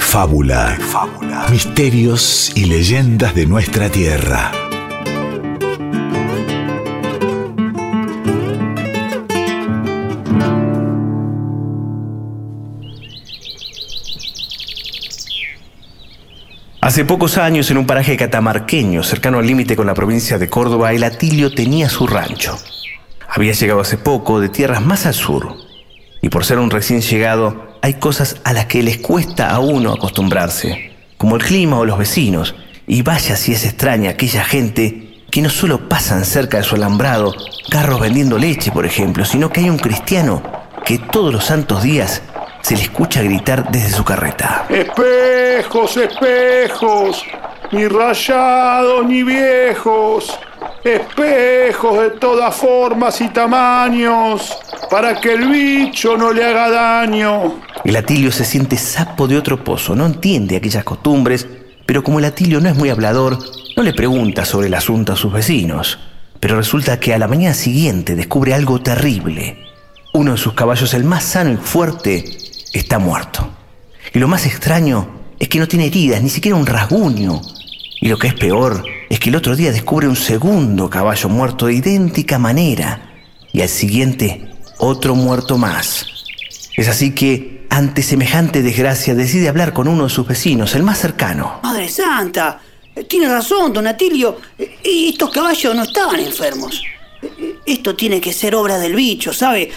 de fábula, misterios y leyendas de nuestra tierra. Hace pocos años, en un paraje catamarqueño cercano al límite con la provincia de Córdoba, el Atilio tenía su rancho. Había llegado hace poco de tierras más al sur, y por ser un recién llegado, hay cosas a las que les cuesta a uno acostumbrarse, como el clima o los vecinos, y vaya si es extraña aquella gente que no solo pasan cerca de su alambrado, carros vendiendo leche, por ejemplo, sino que hay un cristiano que todos los santos días se le escucha gritar desde su carreta. Espejos, espejos, ni rayados ni viejos, espejos de todas formas y tamaños, para que el bicho no le haga daño. El Atilio se siente sapo de otro pozo, no entiende aquellas costumbres, pero como el Atilio no es muy hablador, no le pregunta sobre el asunto a sus vecinos. Pero resulta que a la mañana siguiente descubre algo terrible. Uno de sus caballos, el más sano y fuerte, está muerto. Y lo más extraño es que no tiene heridas, ni siquiera un rasguño. Y lo que es peor es que el otro día descubre un segundo caballo muerto de idéntica manera. Y al siguiente, otro muerto más. Es así que, ante semejante desgracia, decide hablar con uno de sus vecinos, el más cercano. Madre Santa, tiene razón, don Atilio. Estos caballos no estaban enfermos. Esto tiene que ser obra del bicho, ¿sabe?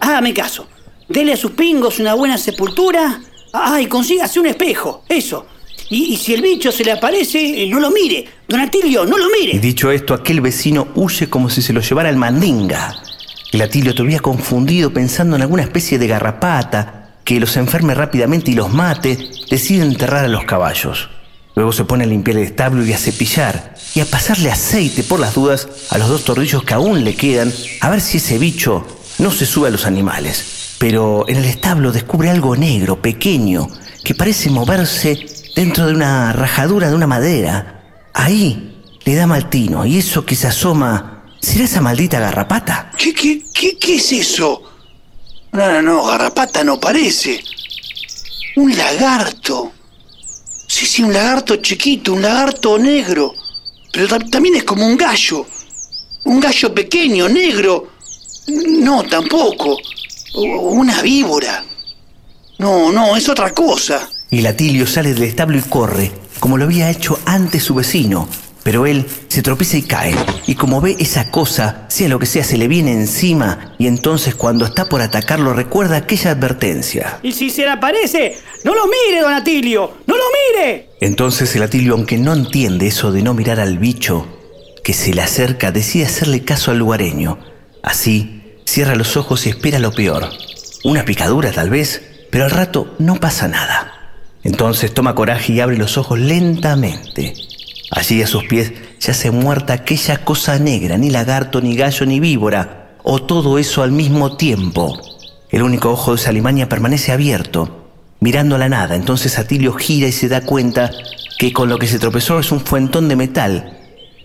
Hágame caso. Dele a sus pingos una buena sepultura. Ah, y consígase un espejo. Eso. Y, y, si el bicho se le aparece, no lo mire. Don Atilio, no lo mire. Y dicho esto, aquel vecino huye como si se lo llevara el mandinga. El Atilio todavía confundido pensando en alguna especie de garrapata que los enferme rápidamente y los mate, decide enterrar a los caballos. Luego se pone a limpiar el establo y a cepillar y a pasarle aceite por las dudas a los dos tornillos que aún le quedan, a ver si ese bicho no se sube a los animales pero en el establo descubre algo negro, pequeño, que parece moverse dentro de una rajadura de una madera. Ahí le da mal tino, y eso que se asoma, ¿será esa maldita garrapata? ¿Qué, qué, qué, qué es eso? No, no, no, garrapata no parece. Un lagarto. Sí, sí, un lagarto chiquito, un lagarto negro. Pero también es como un gallo. Un gallo pequeño, negro. No, tampoco. Una víbora. No, no, es otra cosa. Y Latilio sale del establo y corre, como lo había hecho antes su vecino. Pero él se tropieza y cae. Y como ve esa cosa, sea lo que sea, se le viene encima. Y entonces cuando está por atacarlo recuerda aquella advertencia. Y si se le aparece, no lo mire, don Atilio, no lo mire. Entonces el Atilio, aunque no entiende eso de no mirar al bicho que se le acerca, decide hacerle caso al lugareño. Así Cierra los ojos y espera lo peor. Una picadura tal vez, pero al rato no pasa nada. Entonces toma coraje y abre los ojos lentamente. Allí a sus pies yace muerta aquella cosa negra, ni lagarto, ni gallo, ni víbora, o todo eso al mismo tiempo. El único ojo de Salimaña permanece abierto, mirando a la nada. Entonces Atilio gira y se da cuenta que con lo que se tropezó es un fuentón de metal,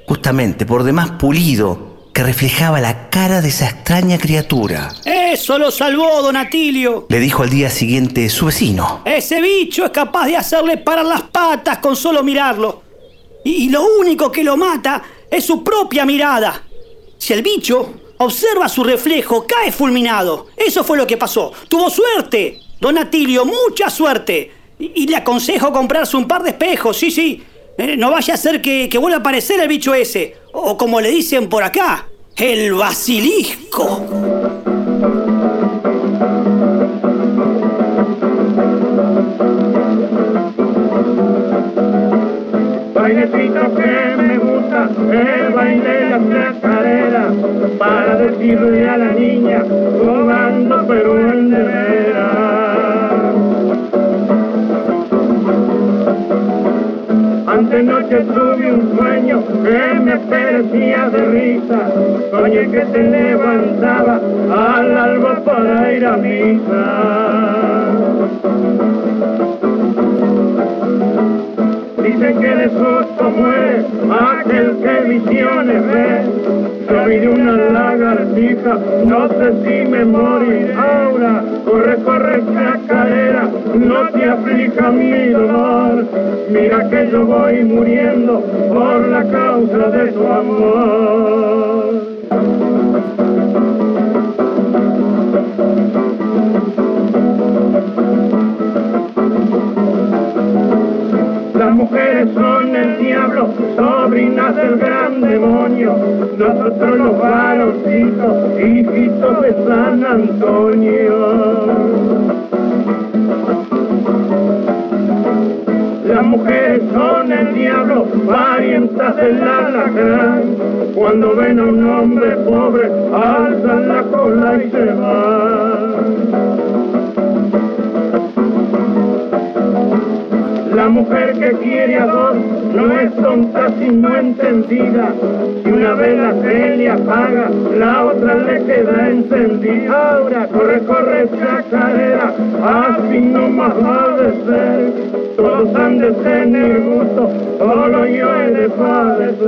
justamente por demás pulido, que reflejaba la cara de esa extraña criatura. Eso lo salvó, don Atilio. Le dijo al día siguiente su vecino. Ese bicho es capaz de hacerle parar las patas con solo mirarlo. Y, lo único que lo mata es su propia mirada. Si el bicho observa su reflejo, cae fulminado. Eso fue lo que pasó. Tuvo suerte, don Atilio, mucha suerte. Y, le aconsejo comprarse un par de espejos, sí, sí. Eh, no vaya a ser que, que vuelva a aparecer el bicho ese o como le dicen por acá, el basilisco. Bailecito que me gusta, el baile de la chacarera, para decirle a la niña, jugando pero en de. Ante noche tuve un sueño que me parecía de risa, soñé que te levantaba al alba para ir a misa. Que de susto muere aquel que visiones ve. Yo vi de una lagartija, no sé si me moriré. Ahora corre, corre, chacarera, no te aflija mi dolor. Mira que yo voy muriendo por la causa de tu amor. Mujeres son el diablo, sobrinas del gran demonio. Nosotros los varoncitos, hijitos de San Antonio. Las mujeres son el diablo, parientas del alacrán. Cuando ven a un hombre pobre, alzan la cola y se van. La mujer que quiere a dos no es tonta sino entendida. Si una vela se le apaga, la otra le queda encendida. Ahora corre, corre, chacarera, así no más va de ser. Todos han de tener gusto, solo yo he de padecer.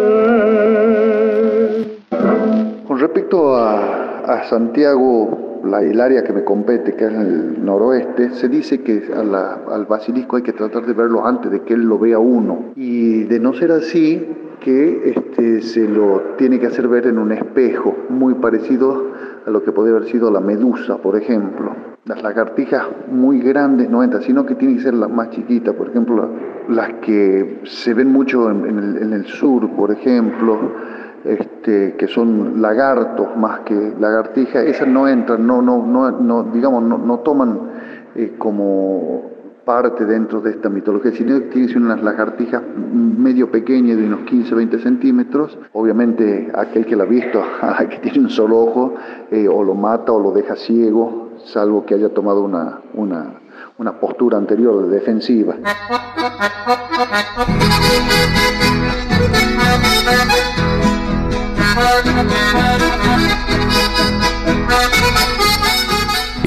Con respecto a, a Santiago, la, el área que me compete, que es el noroeste, se dice que a la- al basilisco hay que tratar de verlo antes de que él lo vea uno. Y de no ser así, que este, se lo tiene que hacer ver en un espejo, muy parecido a lo que puede haber sido la medusa, por ejemplo. Las lagartijas muy grandes no entran, sino que tienen que ser las más chiquitas, por ejemplo, las que se ven mucho en- en el- en el sur, por ejemplo, este, que son lagartos más que lagartijas, esas no entran, no, no, no, no digamos, no, toman eh, como parte dentro de esta mitología, sino que ser unas lagartijas medio pequeñas de unos 15, 20 centímetros. Obviamente aquel que la ha visto, que tiene un solo ojo, eh, o lo mata o lo deja ciego, salvo que haya tomado una, una, una postura anterior defensiva.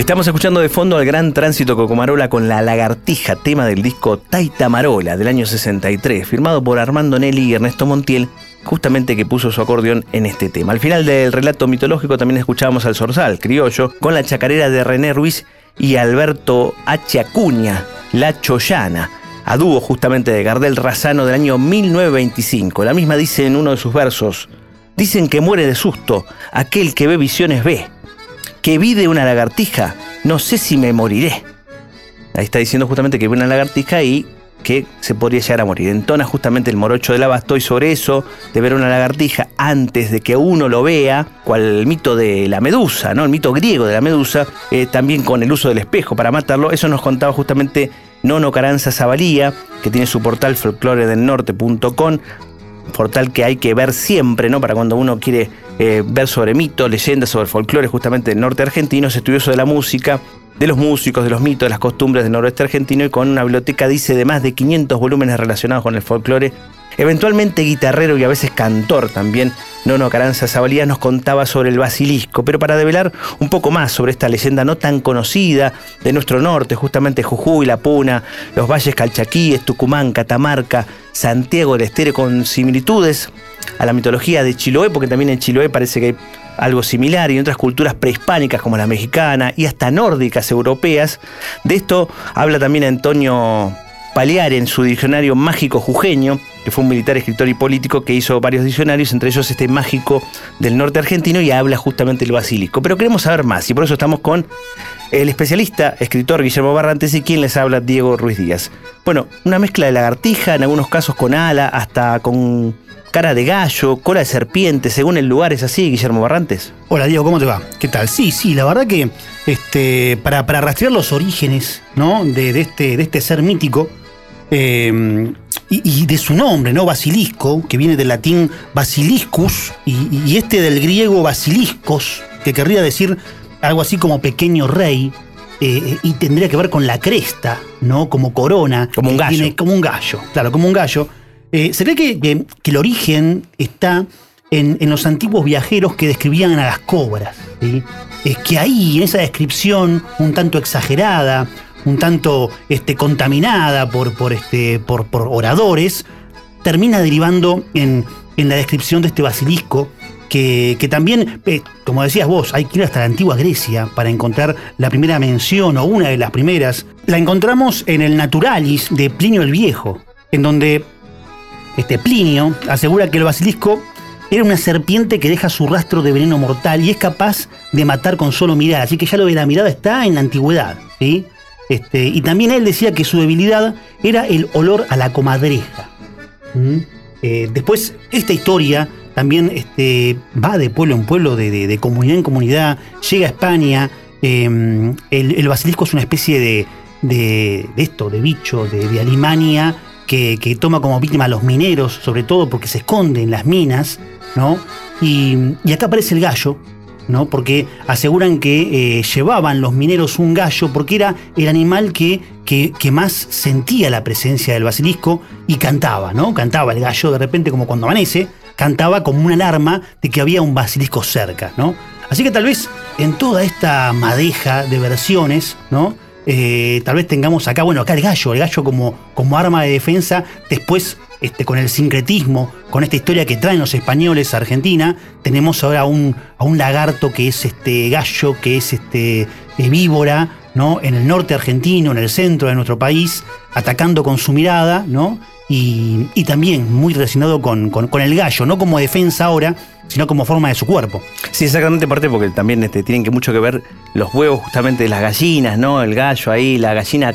Estamos escuchando de fondo al gran tránsito Cocomarola con La Lagartija, tema del disco Taita Marola del año 63, firmado por Armando Nelly y Ernesto Montiel, justamente que puso su acordeón en este tema. Al final del relato mitológico también escuchábamos al Zorzal, criollo, con la chacarera de René Ruiz y Alberto H. Acuña, La Chollana, a dúo justamente de Gardel Razano del año 1925. La misma dice en uno de sus versos, dicen que muere de susto aquel que ve visiones ve que vi de una lagartija, no sé si me moriré. Ahí está diciendo justamente que vi una lagartija y que se podría llegar a morir. Entona justamente el morocho del abasto y sobre eso, de ver una lagartija antes de que uno lo vea, cual el mito de la medusa, ¿no? El mito griego de la medusa, eh, también con el uso del espejo para matarlo, eso nos contaba justamente Nono Caranza Zabalía, que tiene su portal folcloredelnorte.com, portal que hay que ver siempre, ¿no? Para cuando uno quiere eh, ver sobre mitos, leyendas, sobre folclore justamente del norte argentino, es estudioso de la música, de los músicos, de los mitos, de las costumbres del noroeste argentino y con una biblioteca, dice, de más de 500 volúmenes relacionados con el folclore. Eventualmente guitarrero y a veces cantor también, Nono Caranza Zabalía nos contaba sobre el basilisco, pero para develar un poco más sobre esta leyenda no tan conocida de nuestro norte, justamente Jujuy, La Puna, los valles Calchaquíes, Tucumán, Catamarca, Santiago del Estero, con similitudes a la mitología de Chiloé, porque también en Chiloé parece que hay algo similar y en otras culturas prehispánicas como la mexicana y hasta nórdicas europeas. De esto habla también Antonio Paliar en su diccionario mágico jujeño, que fue un militar, escritor y político que hizo varios diccionarios, entre ellos este mágico del norte argentino y habla justamente del basílico. Pero queremos saber más y por eso estamos con el especialista, escritor Guillermo Barrantes y quien les habla, Diego Ruiz Díaz. Bueno, una mezcla de lagartija, en algunos casos con ala, hasta con cara de gallo, cola de serpiente, según el lugar, ¿es así, Guillermo Barrantes? Hola Diego, ¿cómo te va? ¿Qué tal? Sí, sí, la verdad que este, para, para rastrear los orígenes ¿no? de este, de este ser mítico eh, y, y de su nombre, ¿no? Basilisco, que viene del latín basiliscus y, y este del griego basiliscos, que querría decir algo así como pequeño rey. eh, y tendría que ver con la cresta, ¿no? Como corona. Como un gallo. tiene- como un gallo, claro, como un gallo. Eh, se cree que, que- que el origen está en, en los antiguos viajeros que describían a las cobras. ¿sí? Es que ahí, en esa descripción, un tanto exagerada, un tanto este, contaminada por, por, este, por, por oradores, termina derivando en, en la descripción de este basilisco que, que también, eh, como decías vos, hay que ir hasta la antigua Grecia para encontrar la primera mención o una de las primeras. La encontramos en el Naturalis de Plinio el Viejo, en donde este Plinio asegura que el basilisco era una serpiente que deja su rastro de veneno mortal y es capaz de matar con solo mirar. Así que ya lo de la mirada está en la antigüedad. ¿sí? Este, y también él decía que su debilidad era el olor a la comadreja. ¿Mm? Eh, después, esta historia también este, va de pueblo en pueblo, de, comunidad en comunidad, llega a España. eh, el, basilisco es una especie de, de- esto, de bicho, de, alimania, que, toma como víctima a los mineros, sobre todo porque se esconde en las minas, ¿no? Y acá aparece el gallo, ¿no? Porque aseguran que eh, llevaban los mineros un gallo porque era el animal que, que, más sentía la presencia del basilisco y cantaba, ¿no? Cantaba el gallo de repente como cuando amanece, cantaba como una alarma de que había un basilisco cerca, ¿no? Así que tal vez en toda esta madeja de versiones, ¿no? Eh, tal vez tengamos acá, bueno, acá el gallo, el gallo como, como arma de defensa, después este, con el sincretismo, con esta historia que traen los españoles a Argentina, tenemos ahora a un, lagarto que es este gallo, que es este víbora, ¿no? En el norte argentino, en el centro de nuestro país, atacando con su mirada, ¿no? Y, y también muy relacionado con el gallo, no como defensa ahora, sino como forma de su cuerpo. Sí, exactamente, parte porque también este, tienen que mucho que ver los huevos justamente de las gallinas, ¿no? El gallo ahí, la gallina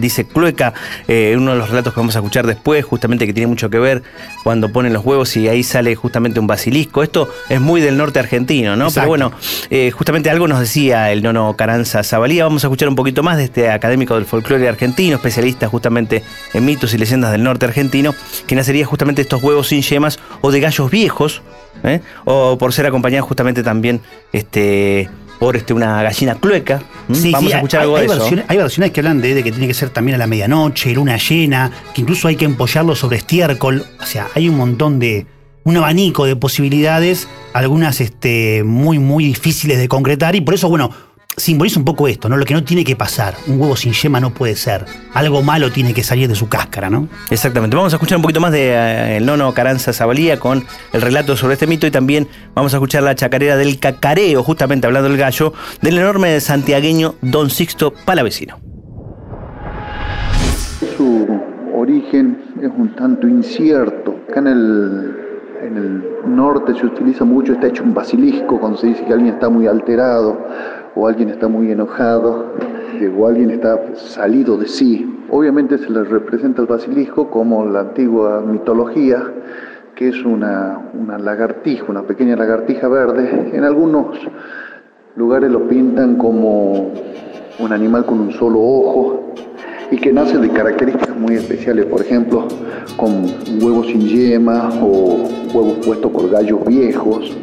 dice clueca, eh, uno de los relatos que vamos a escuchar después, justamente que tiene mucho que ver cuando ponen los huevos y ahí sale justamente un basilisco. Esto es muy del norte argentino, ¿no? Exacto. Pero bueno, eh, justamente algo nos decía el nono Caranza Zabalía. Vamos a escuchar un poquito más de este académico del folclore argentino, especialista justamente en mitos y leyendas del norte argentino, que nacería justamente estos huevos sin yemas o de gallos viejos, ¿eh? o por ser acompañado justamente también este, por este, una gallina clueca. ¿m? Sí, Vamos sí, a escuchar hay, algo hay de eso. versiones, hay versiones que hablan de, de que tiene que ser también a la medianoche, luna llena, que incluso hay que empollarlo sobre estiércol. O sea, hay un montón de. un abanico de posibilidades, algunas este, muy, muy difíciles de concretar, y por eso, bueno, simboliza un poco esto, ¿no? Lo que no tiene que pasar. Un huevo sin yema no puede ser. Algo malo tiene que salir de su cáscara, ¿no? Exactamente. Vamos a escuchar un poquito más de eh, el nono Caranza Zabalía con el relato sobre este mito y también vamos a escuchar la chacarera del cacareo, justamente hablando del gallo, del enorme santiagueño Don Sixto Palavecino. Su origen es un tanto incierto. Acá en el, en el norte se utiliza mucho, está hecho un basilisco cuando se dice que alguien está muy alterado o alguien está muy enojado o alguien está salido de sí. Obviamente se le representa el basilisco como la antigua mitología, que es una, una lagartija, una pequeña lagartija verde. En algunos lugares lo pintan como un animal con un solo ojo y que nace de características muy especiales, por ejemplo, con huevos sin yema o huevos puestos por gallos viejos.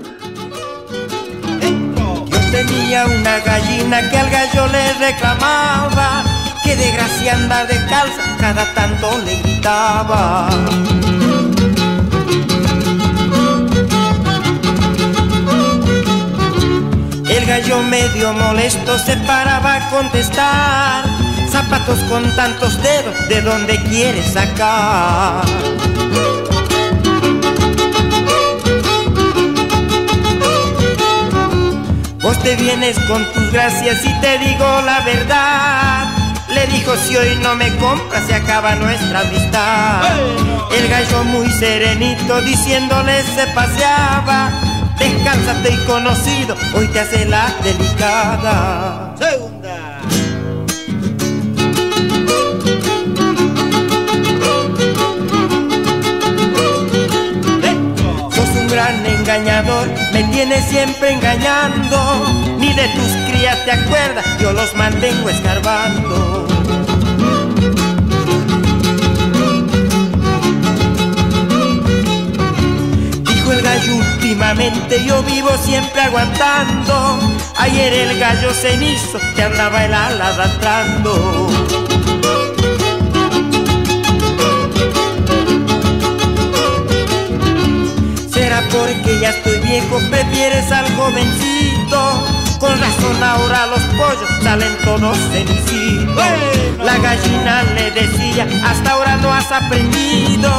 Una gallina que al gallo le reclamaba que de gracia andar de calza cada tanto le gritaba. El gallo medio molesto se paraba a contestar. Zapatos con tantos dedos, ¿de dónde quieres sacar? Vos te vienes con tus gracias y te digo la verdad. Le dijo si hoy no me compras se acaba nuestra amistad. El gallo muy serenito diciéndole se paseaba. Descánsate y conocido, hoy te hace la delicada. Gran engañador, me tienes siempre engañando. Ni de tus crías te acuerdas, yo los mantengo escarbando. Dijo el gallo últimamente, yo vivo siempre aguantando. Ayer el gallo hizo, que andaba el ala arrastrando. Será porque ya estoy viejo, prefieres al jovencito. Con razón ahora los pollos salen todos cenicitos. La gallina le decía, hasta ahora no has aprendido.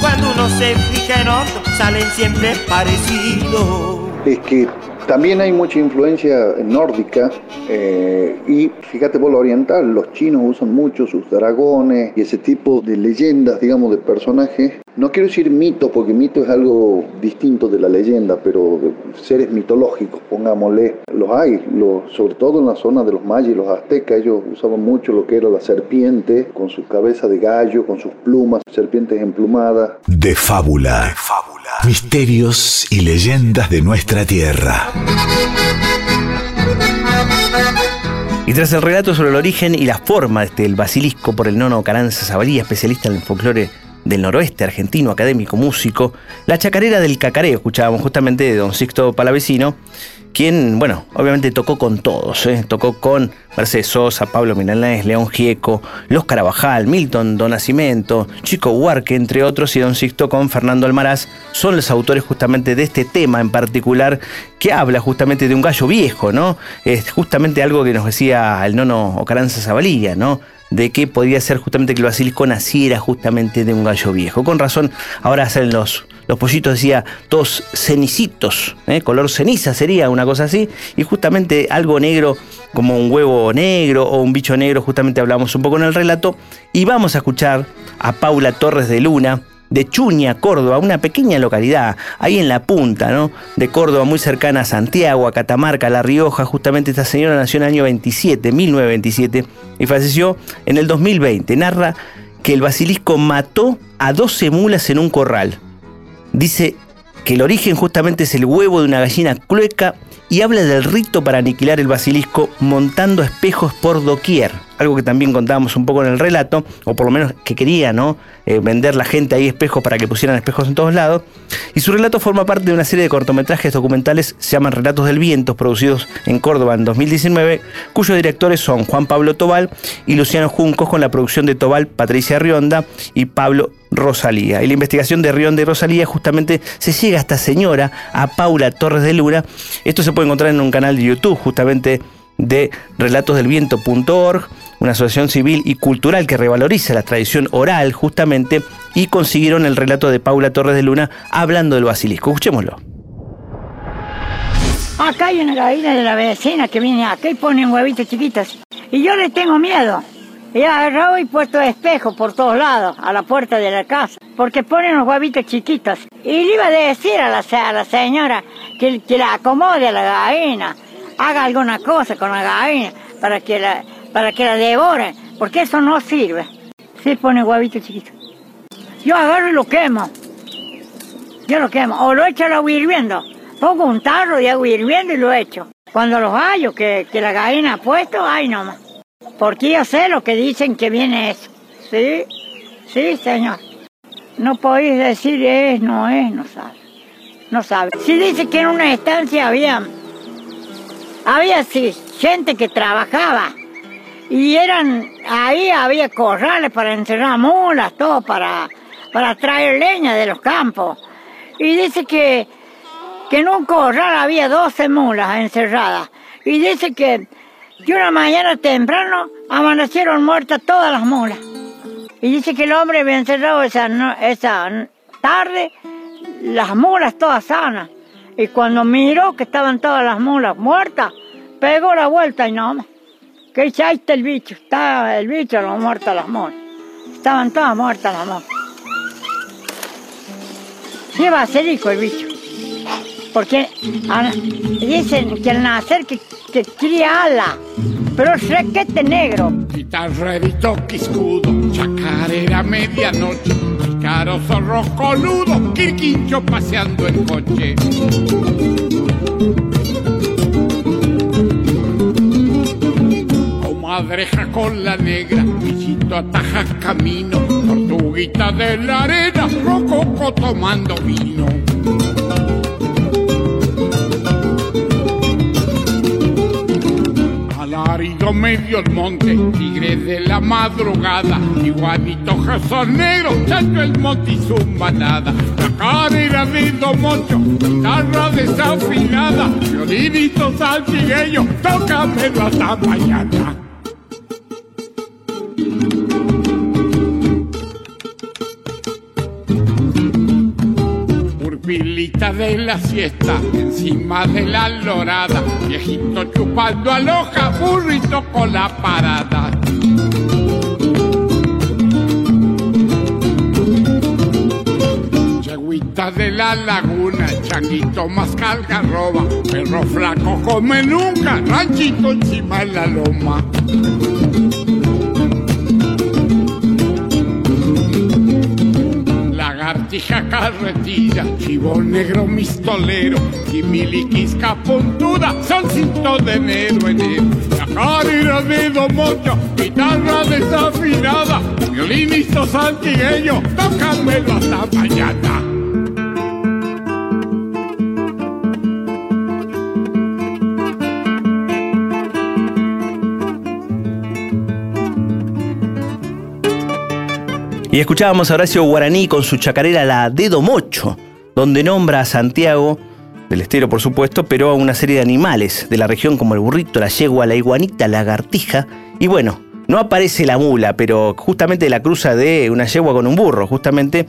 Cuando uno se fija en otro, salen siempre parecidos. Es que también hay mucha influencia nórdica eh, y fíjate por lo oriental, los chinos usan mucho sus dragones y ese tipo de leyendas, digamos, de personajes. No quiero decir mitos, porque mito es algo distinto de la leyenda, pero seres mitológicos, pongámosle, los hay, sobre todo en la zona de los mayas y los aztecas, ellos usaban mucho lo que era la serpiente, con su cabeza de gallo, con sus plumas, serpientes emplumadas. De fábula. De fábula. Misterios y leyendas de nuestra tierra. Y tras el relato sobre el origen y la forma del basilisco por el nono Caranza Zabalía, especialista en el folclore del noroeste argentino, académico, músico, la chacarera del cacareo, escuchábamos justamente de don Sixto Palavecino, quien, bueno, obviamente tocó con todos, ¿eh? tocó con Mercedes Sosa, Pablo Milanés, León Gieco, Los Carabajal, Milton Don Nacimiento, Chico Huarque, entre otros, y Don Sixto con Fernando Almaraz, son los autores justamente de este tema en particular, que habla justamente de un gallo viejo, ¿no? Es justamente algo que nos decía el nono Ocaranza Zabalía, ¿no? De que podía ser justamente que el basilisco naciera justamente de un gallo viejo. Con razón, ahora hacen los, los pollitos, decía, todos cenicitos, ¿eh? color ceniza sería una cosa así, y justamente algo negro como un huevo negro o un bicho negro, justamente hablamos un poco en el relato, y vamos a escuchar a Paula Torres de Luna, de Chuña, Córdoba, una pequeña localidad, ahí en la punta, ¿no? De Córdoba, muy cercana a Santiago, a Catamarca, a La Rioja. Justamente esta señora nació en el año 27, 1927, y falleció en el 2020. Narra que el basilisco mató a 12 mulas en un corral. Dice que el origen justamente es el huevo de una gallina clueca y habla del rito para aniquilar el basilisco montando espejos por doquier algo que también contábamos un poco en el relato, o por lo menos que quería, ¿no? Eh, vender la gente ahí espejos para que pusieran espejos en todos lados. Y su relato forma parte de una serie de cortometrajes documentales, se llaman Relatos del Viento, producidos en Córdoba en 2019, cuyos directores son Juan Pablo Tobal y Luciano Juncos, con la producción de Tobal, Patricia Rionda y Pablo Rosalía. Y la investigación de Rionda y Rosalía justamente se llega a esta señora, a Paula Torres de Luna. Esto se puede encontrar en un canal de YouTube, justamente de relatosdelviento.org, una asociación civil y cultural que revaloriza la tradición oral justamente, y consiguieron el relato de Paula Torres de Luna hablando del basilisco. Escuchémoslo. Acá hay una gallina de la vecina que viene acá y pone huevitos chiquitos. Y yo le tengo miedo. Y agarrado y puesto espejo por todos lados, a la puerta de la casa, porque ponen los huevitos chiquitos. Y le iba a decir a la, a la señora que, que la acomode a la gallina haga alguna cosa con la gallina para que la, para que la devore, porque eso no sirve. Se pone huevito chiquito. Yo agarro y lo quemo. Yo lo quemo. O lo echo al agua hirviendo. Pongo un tarro de agua hirviendo y lo echo. Cuando los hallo que, que la gallina ha puesto, ay nomás. Porque yo sé lo que dicen que viene eso. ¿Sí? Sí, señor. No podéis decir es, no es, no sabe. No sabe. Si dice que en una estancia había había sí, gente que trabajaba y eran, ahí había corrales para encerrar mulas, todo para, para traer leña de los campos. Y dice que, que en un corral había 12 mulas encerradas. Y dice que, que una mañana temprano amanecieron muertas todas las mulas. Y dice que el hombre había encerrado esa, esa tarde las mulas todas sanas. Y cuando miró que estaban todas las mulas muertas, pegó la vuelta y no Que ya está el bicho, estaba el bicho, lo muerto las mulas. Estaban todas muertas las mulas. Lleva acerico el bicho. Porque dicen que al nacer que, que cría ala, pero es requete negro. Guitarra de toque escudo, chacarera medianoche, caro zorro coludo, quirquincho paseando en coche. Madreja con la negra, bichito ataja camino, tortuguita de la arena, rococo tomando vino. Alarido medio el monte, tigre de la madrugada, iguanito Jesús negro, chacho el monte y su manada. La carrera de Don Moncho, guitarra desafinada, violinito saltigueño, tócamelo hasta mañana. De la siesta, encima de la lorada, viejito chupando aloja, burrito con la parada. Yeguita de la laguna, changuito más calgarroba, perro flaco come nunca, ranchito encima de la loma. Lagartija carretilla, chivo negro mistolero y miliquisca puntuda, son cinto de enero enero. La carrera de domocho, guitarra desafinada, violinista santigueño, tócamelo hasta mañana. Y escuchábamos a Horacio Guaraní con su chacarera La Dedo Mocho, donde nombra a Santiago, del estero por supuesto, pero a una serie de animales de la región como el burrito, la yegua, la iguanita, la lagartija. Y bueno, no aparece la mula, pero justamente la cruza de una yegua con un burro, justamente.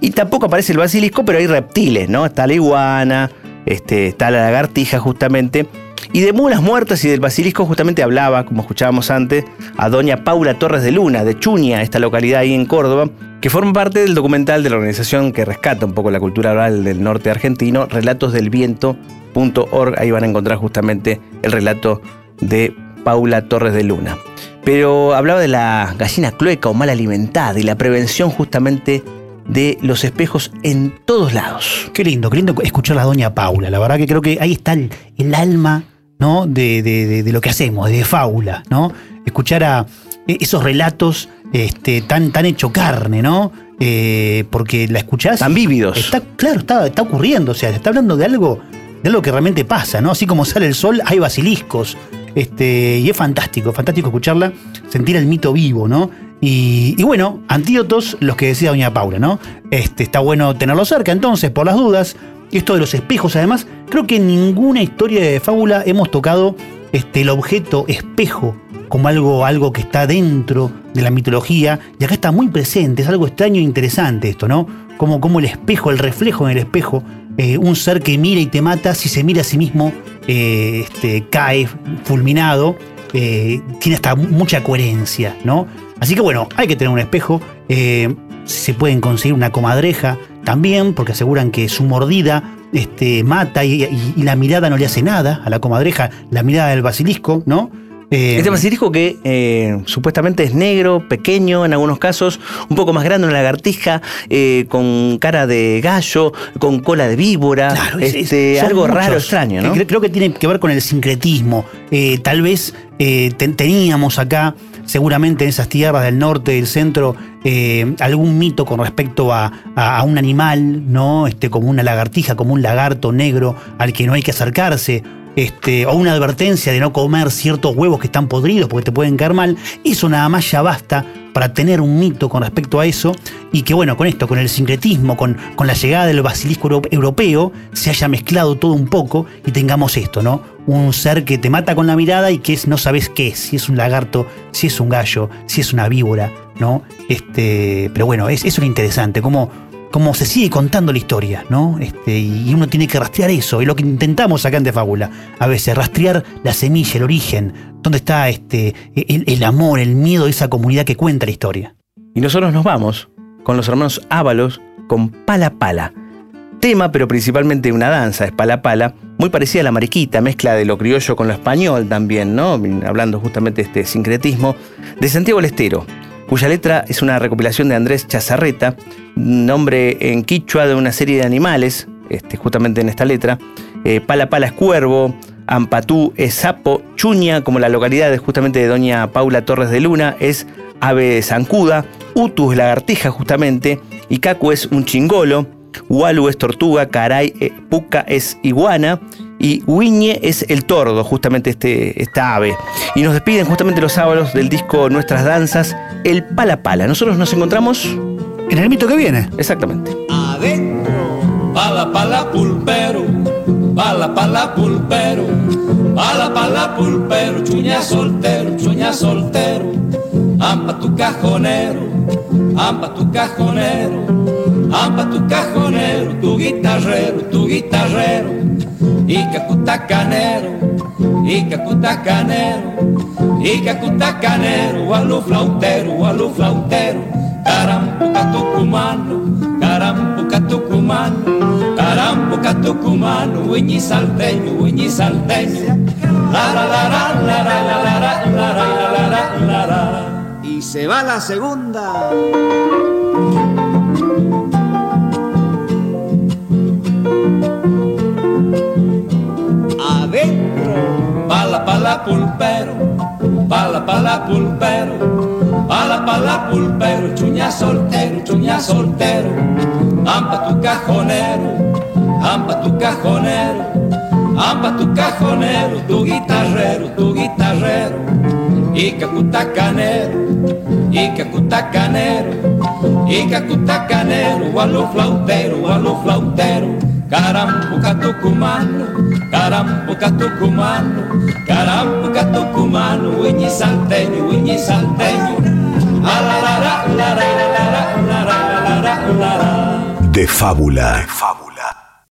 Y tampoco aparece el basilisco, pero hay reptiles, ¿no? Está la iguana, este, está la lagartija justamente. Y de mulas muertas y del basilisco justamente hablaba, como escuchábamos antes, a doña Paula Torres de Luna, de Chuña, esta localidad ahí en Córdoba, que forma parte del documental de la organización que rescata un poco la cultura oral del norte argentino, relatosdelviento.org. Ahí van a encontrar justamente el relato de Paula Torres de Luna. Pero hablaba de la gallina clueca o mal alimentada y la prevención justamente de los espejos en todos lados. Qué lindo, qué lindo escuchar a la doña Paula. La verdad que creo que ahí está el, el alma ¿no? De, de, de, lo que hacemos, de fábula, ¿no? Escuchar a esos relatos este, tan, tan hecho carne, ¿no? Eh, porque la escuchás. Tan vívidos. Está, claro, está, está ocurriendo, o sea, se está hablando de algo, de algo que realmente pasa, ¿no? Así como sale el sol, hay basiliscos. Este, y es fantástico, fantástico escucharla, sentir el mito vivo, ¿no? Y, bueno, antídotos, los que decía doña Paula, ¿no? Este, está bueno tenerlo cerca, entonces, por las dudas. Esto de los espejos, además, creo que en ninguna historia de fábula hemos tocado este, el objeto espejo como algo, algo que está dentro de la mitología, y acá está muy presente, es algo extraño e interesante esto, ¿no? Como, como el espejo, el reflejo en el espejo, eh, un ser que mira y te mata, si se mira a sí mismo, eh, este, cae fulminado, eh, tiene hasta mucha coherencia, ¿no? Así que bueno, hay que tener un espejo, se pueden conseguir una comadreja también, porque aseguran que su mordida este, mata y, y, y, la mirada no le hace nada a la comadreja, la mirada del basilisco, ¿no? Eh, este basilisco que eh, supuestamente es negro, pequeño en algunos casos, un poco más grande, una lagartija, eh, con cara de gallo, con cola de víbora, claro, este, es, algo muchos. raro, extraño, ¿no? Creo, creo, que tiene que ver con el sincretismo. tal vez ten, teníamos acá seguramente en esas tierras del norte, del centro, eh, algún mito con respecto a, a, a, un animal, ¿no? Este, como una lagartija, como un lagarto negro al que no hay que acercarse. Este, o una advertencia de no comer ciertos huevos que están podridos porque te pueden caer mal, eso nada más ya basta para tener un mito con respecto a eso y que bueno, con esto, con el sincretismo, con, con la llegada del basilisco europeo, se haya mezclado todo un poco y tengamos esto, ¿no? Un ser que te mata con la mirada y que no sabes qué es, si es un lagarto, si es un gallo, si es una víbora, ¿no? Este, pero bueno, es, eso es lo interesante, como como se sigue contando la historia, ¿no? Este, y uno tiene que rastrear eso, es lo que intentamos acá en De Fábula. A veces, rastrear la semilla, el origen, dónde está este, el, el, amor, el miedo de esa comunidad que cuenta la historia. Y nosotros nos vamos con los hermanos Ábalos con Pala Pala. Tema, pero principalmente una danza, es Pala Pala, muy parecida a la mariquita, mezcla de lo criollo con lo español también, ¿no? Hablando justamente de este sincretismo, de Santiago del Estero cuya letra es una recopilación de Andrés Chazarreta, nombre en quichua de una serie de animales, este, justamente en esta letra. Eh, pala Pala es cuervo, Ampatú es sapo, Chuña, como la localidad justamente de doña Paula Torres de Luna, es ave zancuda, Utu es lagartija justamente, y Cacu es un chingolo, Walu es tortuga, Caray, eh, Puca es iguana, y Wiñe es el tordo, justamente este, esta ave. Y nos despiden justamente los sábados del disco Nuestras Danzas, el Pala Pala. Nosotros nos encontramos en el mito que viene. Exactamente. Adentro, pala pala pulpero Pala, pala, pulpero, pala, pala, pulpero, chuña soltero, chuña soltero, ampa tu cajonero, ampa tu cajonero, ampa tu cajonero, tu guitarrero, tu guitarrero, y cacutacanero, y cacutacanero, y cacutacanero, a lo flautero, a lo flautero, carampuca tucumano, carampuca tucumano, carampuca tucumano, uñi salteño, uñi salteño, la la la la la la la la la la la la la la Y se va la segunda. Pulpero, pala, pala, pulpero, pala, pala, pulpero, chuña soltero, chuña soltero, ampa tu cajonero, ampa tu cajonero, ampa tu cajonero, tu guitarrero, tu guitarrero, y cacutacanero, y cacutacanero, y cacutacanero, a lo flautero, a lo flautero, Carambuca tucumano, carambuca tucumano, carambuca tucumano, uñi salteño, uñi salteño. De fábula. De fábula.